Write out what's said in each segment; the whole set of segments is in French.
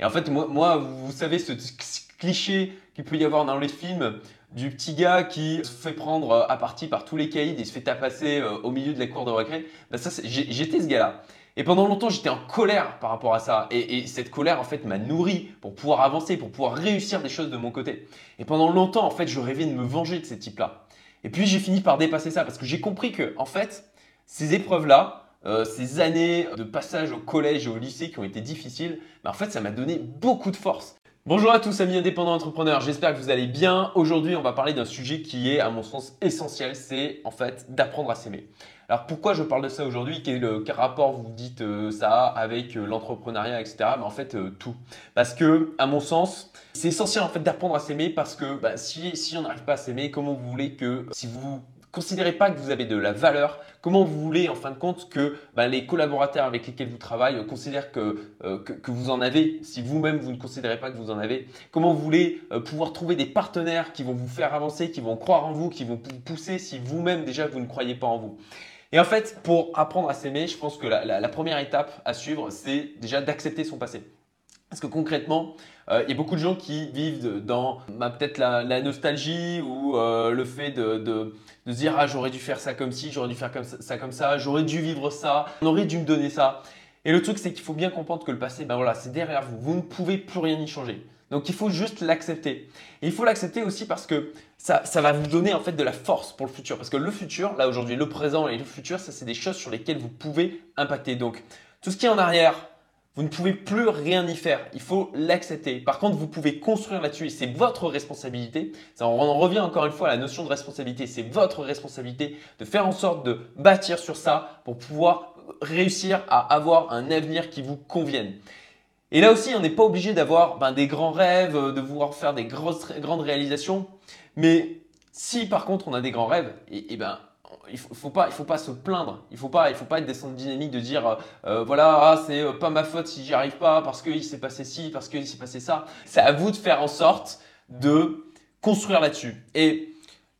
Et en fait, moi, vous savez, ce cliché qu'il peut y avoir dans les films du petit gars qui se fait prendre à partie par tous les caïds et se fait tapasser au milieu de la cour de récré, ça, j'étais ce gars-là. Et pendant longtemps, j'étais en colère par rapport à ça. Et, cette colère, en fait, m'a nourri pour pouvoir avancer, pour pouvoir réussir des choses de mon côté. Et pendant longtemps, en fait, je rêvais de me venger de ces types-là. Et puis, j'ai fini par dépasser ça parce que j'ai compris que, en fait, ces épreuves-là, euh, ces années de passage au collège et au lycée qui ont été difficiles, ben, en fait, ça m'a donné beaucoup de force. Bonjour à tous amis indépendants entrepreneurs, j'espère que vous allez bien. Aujourd'hui, on va parler d'un sujet qui est à mon sens essentiel, c'est en fait d'apprendre à s'aimer. Alors pourquoi je parle de ça aujourd'hui? Quel, rapport vous dites euh, ça avec euh, l'entrepreneuriat, etc. Mais en fait, euh, tout. Parce que, à mon sens, c'est essentiel en fait d'apprendre à s'aimer parce que bah, si, si on n'arrive pas à s'aimer, comment vous voulez que si vous considérez pas que vous avez de la valeur, comment vous voulez en fin de compte que bah, les collaborateurs avec lesquels vous travaillez considèrent que, que, vous en avez, si vous-même vous ne considérez pas que vous en avez, comment vous voulez pouvoir trouver des partenaires qui vont vous faire avancer, qui vont croire en vous, qui vont vous pousser si vous-même déjà vous ne croyez pas en vous. Et en fait, pour apprendre à s'aimer, je pense que la, première étape à suivre, c'est déjà d'accepter son passé. Parce que concrètement, euh, il y a beaucoup de gens qui vivent dans bah, peut-être la, nostalgie ou euh, le fait de, de, se dire ah j'aurais dû faire ça comme ci, j'aurais dû faire comme ça, comme ça, j'aurais dû vivre ça, on aurait dû me donner ça. Et le truc c'est qu'il faut bien comprendre que le passé, ben voilà, c'est derrière vous, vous ne pouvez plus rien y changer. Donc il faut juste l'accepter. Et il faut l'accepter aussi parce que ça, ça, va vous donner en fait de la force pour le futur. Parce que le futur, là aujourd'hui, le présent et le futur, ça c'est des choses sur lesquelles vous pouvez impacter. Donc tout ce qui est en arrière, vous ne pouvez plus rien y faire. Il faut l'accepter. Par contre, vous pouvez construire là-dessus et c'est votre responsabilité. Ça, on revient encore une fois à la notion de responsabilité. C'est votre responsabilité de faire en sorte de bâtir sur ça pour pouvoir réussir à avoir un avenir qui vous convienne. Et là aussi, on n'est pas obligé d'avoir ben, des grands rêves, euh, de vouloir faire des grosses, grandes réalisations. Mais si par contre on a des grands rêves, et, ben, il ne faut, pas, il faut pas se plaindre. Il faut, pas, il faut pas être des centres dynamiques de dire euh, euh, voilà, ah, c'est pas ma faute si j'y arrive pas parce qu'il s'est passé ci, parce qu'il s'est passé ça. C'est à vous de faire en sorte de construire là-dessus. Et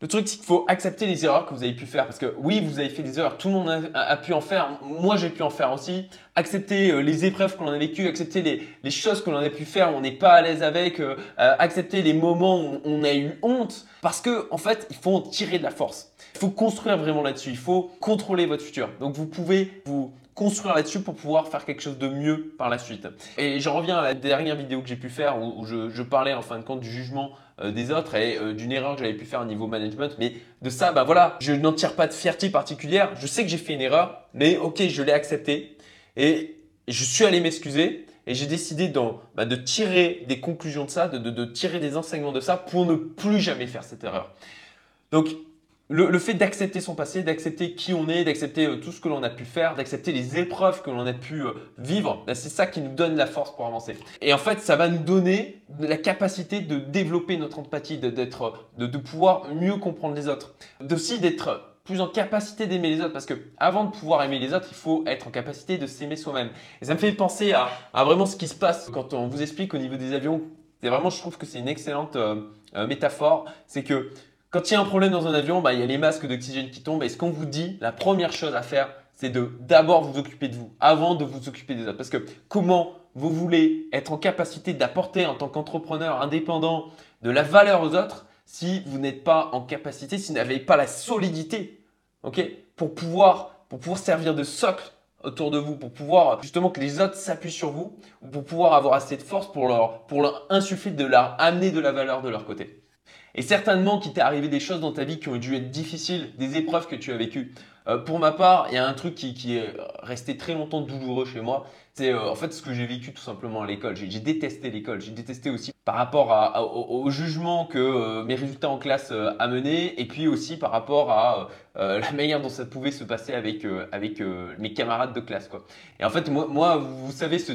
le truc, c'est qu'il faut accepter les erreurs que vous avez pu faire. Parce que oui, vous avez fait des erreurs, tout le monde a, pu en faire. Moi, j'ai pu en faire aussi. Accepter euh, les épreuves qu'on a vécues, accepter les, choses que l'on a pu faire où on n'est pas à l'aise avec, euh, euh, accepter les moments où on a eu honte. Parce que, en fait, il faut en tirer de la force. Il faut construire vraiment là-dessus. Il faut contrôler votre futur. Donc, vous pouvez vous construire là-dessus pour pouvoir faire quelque chose de mieux par la suite. Et je reviens à la dernière vidéo que j'ai pu faire où, je, parlais en fin de compte du jugement des autres et euh, d'une erreur que j'avais pu faire au niveau management. Mais de ça, bah voilà, je n'en tire pas de fierté particulière. Je sais que j'ai fait une erreur, mais ok, je l'ai accepté et je suis allé m'excuser. Et j'ai décidé bah, de tirer des conclusions de ça, de, de tirer des enseignements de ça pour ne plus jamais faire cette erreur. Donc, le, fait d'accepter son passé, d'accepter qui on est, d'accepter euh, tout ce que l'on a pu faire, d'accepter les épreuves que l'on a pu euh, vivre, ben, c'est ça qui nous donne la force pour avancer. Et en fait, ça va nous donner la capacité de développer notre empathie, de, de, pouvoir mieux comprendre les autres, aussi d'être plus en capacité d'aimer les autres parce que avant de pouvoir aimer les autres, il faut être en capacité de s'aimer soi-même. Et ça me fait penser à, vraiment ce qui se passe quand on vous explique au niveau des avions. C'est vraiment, je trouve que c'est une excellente euh, métaphore. C'est que quand il y a un problème dans un avion, bah, il y a les masques d'oxygène qui tombent. Et ce qu'on vous dit, la première chose à faire, c'est de d'abord vous occuper de vous avant de vous occuper des autres. Parce que comment vous voulez être en capacité d'apporter en tant qu'entrepreneur indépendant de la valeur aux autres si vous n'êtes pas en capacité, si vous n'avez pas la solidité, ok, pour pouvoir pour pouvoir servir de socle autour de vous, pour pouvoir justement que les autres s'appuient sur vous, ou pour pouvoir avoir assez de force pour leur pour leur insuffler de leur amener de la valeur de leur côté. Et certainement qu'il t'est arrivé des choses dans ta vie qui ont dû être difficiles, des épreuves que tu as vécues. Euh, pour ma part, il y a un truc qui, est resté très longtemps douloureux chez moi. C'est euh, en fait ce que j'ai vécu tout simplement à l'école. J'ai détesté l'école. J'ai détesté aussi par rapport au, jugement que euh, mes résultats en classe amenaient et puis aussi par rapport à la manière dont ça pouvait se passer avec, mes camarades de classe. Et en fait, moi vous savez, ce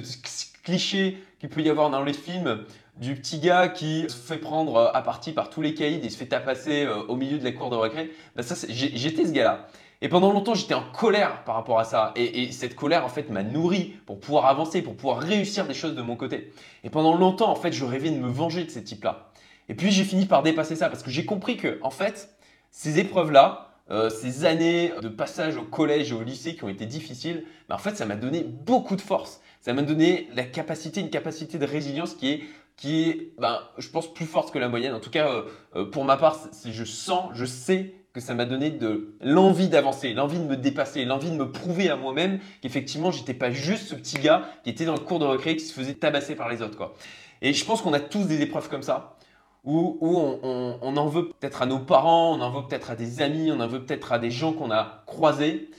cliché qu'il peut y avoir dans les films du petit gars qui se fait prendre euh, à partie par tous les caïds et se fait tapasser euh, au milieu de la cour de récré, ben ça, j'étais ce gars-là. Et pendant longtemps, j'étais en colère par rapport à ça. Et, cette colère, en fait, m'a nourri pour pouvoir avancer, pour pouvoir réussir des choses de mon côté. Et pendant longtemps, en fait, je rêvais de me venger de ces types-là. Et puis, j'ai fini par dépasser ça parce que j'ai compris que, en fait, ces épreuves-là, euh, ces années de passage au collège et au lycée qui ont été difficiles, ben, en fait, ça m'a donné beaucoup de force Ça m'a donné la capacité, une capacité de résilience qui est, qui est ben, je pense, plus forte que la moyenne. En tout cas, euh, euh, pour ma part, si je sens, je sais que ça m'a donné de l'envie d'avancer, l'envie de me dépasser, l'envie de me prouver à moi-même qu'effectivement, j'étais pas juste ce petit gars qui était dans le cours de recré qui se faisait tabasser par les autres. Quoi. Et je pense qu'on a tous des épreuves comme ça où, on, en veut peut-être à nos parents, on en veut peut-être à des amis, on en veut peut-être à des gens qu'on a croisés.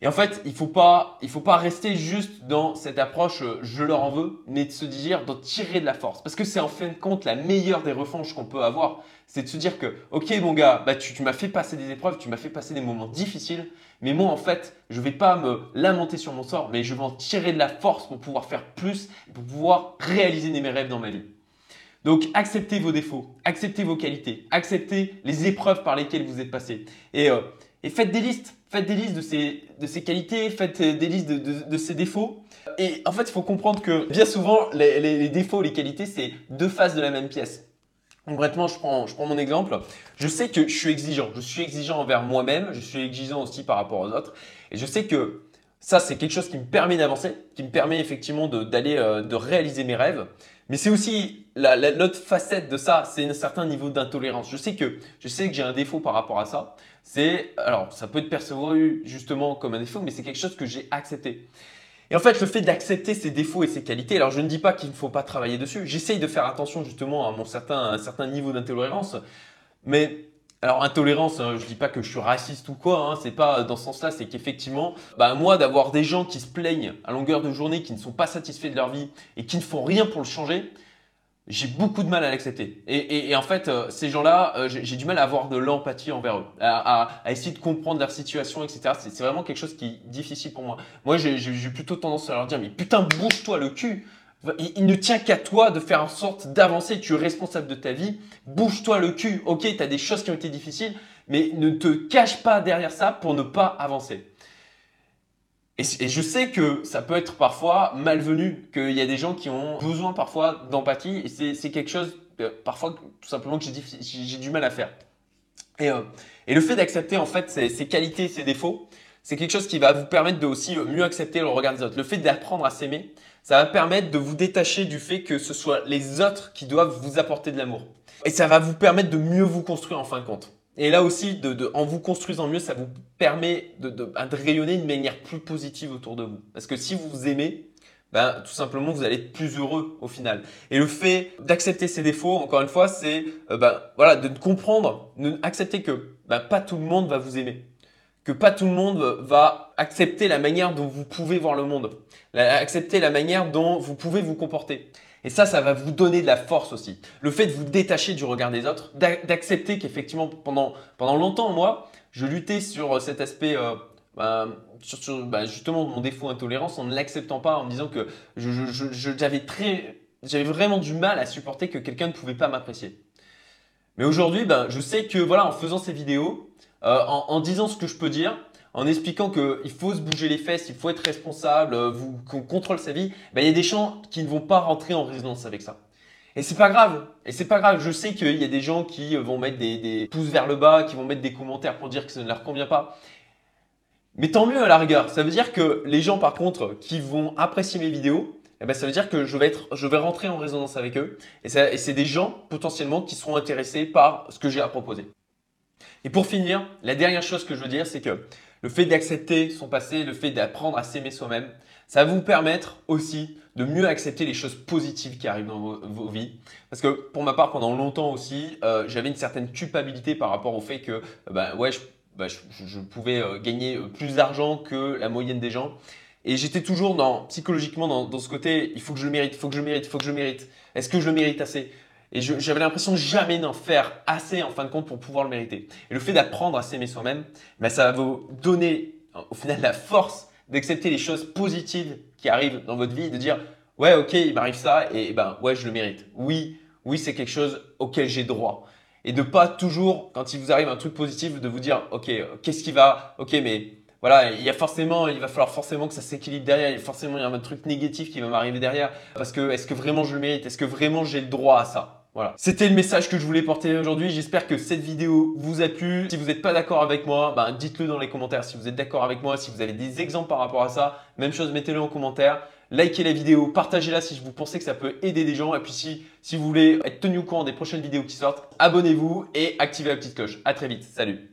Et en fait, il faut, pas, faut pas rester juste dans cette approche euh, je leur en veux, mais de se dire d'en tirer de la force. Parce que c'est en fin de compte la meilleure des revanches qu'on peut avoir. C'est de se dire que, ok mon gars, bah, tu, tu m'as fait passer des épreuves, tu m'as fait passer des moments difficiles, mais moi en fait, je vais pas me lamenter sur mon sort, mais je vais en tirer de la force pour pouvoir faire plus, pour pouvoir réaliser mes rêves dans ma vie. Donc acceptez vos défauts, acceptez vos qualités, acceptez les épreuves par lesquelles vous êtes passé. Et, euh, faites des listes, faites des listes de ces, de qualités, faites des listes de, de, ces défauts. Et en fait, il faut comprendre que bien souvent, les, les, défauts, les qualités, c'est deux faces de la même pièce. Concrètement, je prends, je prends mon exemple. Je sais que je suis exigeant. Je suis exigeant envers moi-même. Je suis exigeant aussi par rapport aux autres. Et je sais que ça, c'est quelque chose qui me permet d'avancer, qui me permet effectivement d'aller, euh, de réaliser mes rêves. Mais c'est aussi l'autre facette de ça, c'est un certain niveau d'intolérance. Je sais que je sais que j'ai un défaut par rapport à ça. C'est alors ça peut être perçu justement comme un défaut, mais c'est quelque chose que j'ai accepté. Et en fait, le fait d'accepter ses défauts et ses qualités, alors je ne dis pas qu'il ne faut pas travailler dessus. J'essaye de faire attention justement à mon certain, un certain niveau d'intolérance, mais alors intolérance, hein, je dis pas que je suis raciste ou quoi, hein, c'est pas dans ce sens-là, c'est qu'effectivement, bah, moi d'avoir des gens qui se plaignent à longueur de journée, qui ne sont pas satisfaits de leur vie et qui ne font rien pour le changer, j'ai beaucoup de mal à l'accepter. Et, en fait, euh, ces gens-là, euh, j'ai du mal à avoir de l'empathie envers eux, à, essayer de comprendre leur situation, etc. C'est vraiment quelque chose qui est difficile pour moi. Moi, j'ai plutôt tendance à leur dire, mais putain, bouge-toi le cul. Il, ne tient qu'à toi de faire en sorte d'avancer. Tu es responsable de ta vie. Bouge-toi le cul. Ok, tu as des choses qui ont été difficiles, mais ne te cache pas derrière ça pour ne pas avancer. Et, je sais que ça peut être parfois malvenu, qu'il y a des gens qui ont besoin parfois d'empathie, et c'est quelque chose, euh, parfois, tout simplement, que j'ai du mal à faire. Et, euh, et le fait d'accepter en fait ses, ses, qualités, ses défauts, c'est quelque chose qui va vous permettre de aussi mieux accepter le regard des autres. Le fait d'apprendre à s'aimer, ça va permettre de vous détacher du fait que ce soit les autres qui doivent vous apporter de l'amour. Et ça va vous permettre de mieux vous construire en fin de compte. Et là aussi, de, en vous construisant mieux, ça vous permet de, de, bah, de, rayonner d'une manière plus positive autour de vous. Parce que si vous vous aimez, ben, tout simplement, vous allez être plus heureux au final. Et le fait d'accepter ses défauts, encore une fois, c'est euh, ben, voilà, de comprendre, d'accepter que ben, pas tout le monde va vous aimer que pas tout le monde va accepter la manière dont vous pouvez voir le monde, accepter la manière dont vous pouvez vous comporter. Et ça, ça va vous donner de la force aussi. Le fait de vous détacher du regard des autres, d'accepter qu'effectivement, pendant, pendant longtemps, moi, je luttais sur cet aspect, euh, bah, sur, bah, justement mon défaut intolérance en ne l'acceptant pas, en me disant que j'avais vraiment du mal à supporter que quelqu'un ne pouvait pas m'apprécier. Mais aujourd'hui, ben, je sais que voilà, en faisant ces vidéos, euh, en, disant ce que je peux dire, en expliquant qu'il faut se bouger les fesses, il faut être responsable, euh, qu'on contrôle sa vie, ben, il y a des gens qui ne vont pas rentrer en résonance avec ça. Et c'est pas grave. Et c'est pas grave. Je sais qu'il y a des gens qui vont mettre des, pouces vers le bas, qui vont mettre des commentaires pour dire que ça ne leur convient pas. Mais tant mieux à la rigueur. Ça veut dire que les gens, par contre, qui vont apprécier mes vidéos, eh ben, ça veut dire que je vais, être, je vais rentrer en résonance avec eux. Et c'est des gens potentiellement qui seront intéressés par ce que j'ai à proposer. Et pour finir, la dernière chose que je veux dire, c'est que le fait d'accepter son passé, le fait d'apprendre à s'aimer soi-même, ça va vous permettre aussi de mieux accepter les choses positives qui arrivent dans vos, vies. Parce que pour ma part, pendant longtemps aussi, euh, j'avais une certaine culpabilité par rapport au fait que bah, ouais, je, je, pouvais euh, gagner plus d'argent que la moyenne des gens. Et j'étais toujours psychologiquement dans, ce côté, il faut que je le mérite, il faut que je le mérite, il faut que je le mérite. Est-ce que je le mérite assez? Et j'avais l'impression jamais d'en faire assez en fin de compte pour pouvoir le mériter. Et le fait d'apprendre à s'aimer soi-même, ben, ça va vous donner au final la force d'accepter les choses positives qui arrivent dans votre vie, de dire ouais ok il m'arrive ça et ben ouais je le mérite. Oui oui c'est quelque chose auquel j'ai droit. Et de pas toujours quand il vous arrive un truc positif de vous dire ok qu'est-ce qui va? Ok mais voilà, il y a forcément, il va falloir forcément que ça s'équilibre derrière. Il forcément il y a un truc négatif qui va m'arriver derrière parce que est-ce que vraiment je le mérite? Est-ce que vraiment j'ai le droit à ça? Voilà. C'était le message que je voulais porter aujourd'hui. J'espère que cette vidéo vous a plu. Si vous n'êtes pas d'accord avec moi, ben, dites-le dans les commentaires. Si vous êtes d'accord avec moi, si vous avez des exemples par rapport à ça, même chose, mettez-le en commentaire. likez la vidéo, partagez-la si vous pensez que ça peut aider des gens. Et puis si, si vous voulez être tenu au courant des prochaines vidéos qui sortent, abonnez-vous et activez la petite cloche. À très vite. Salut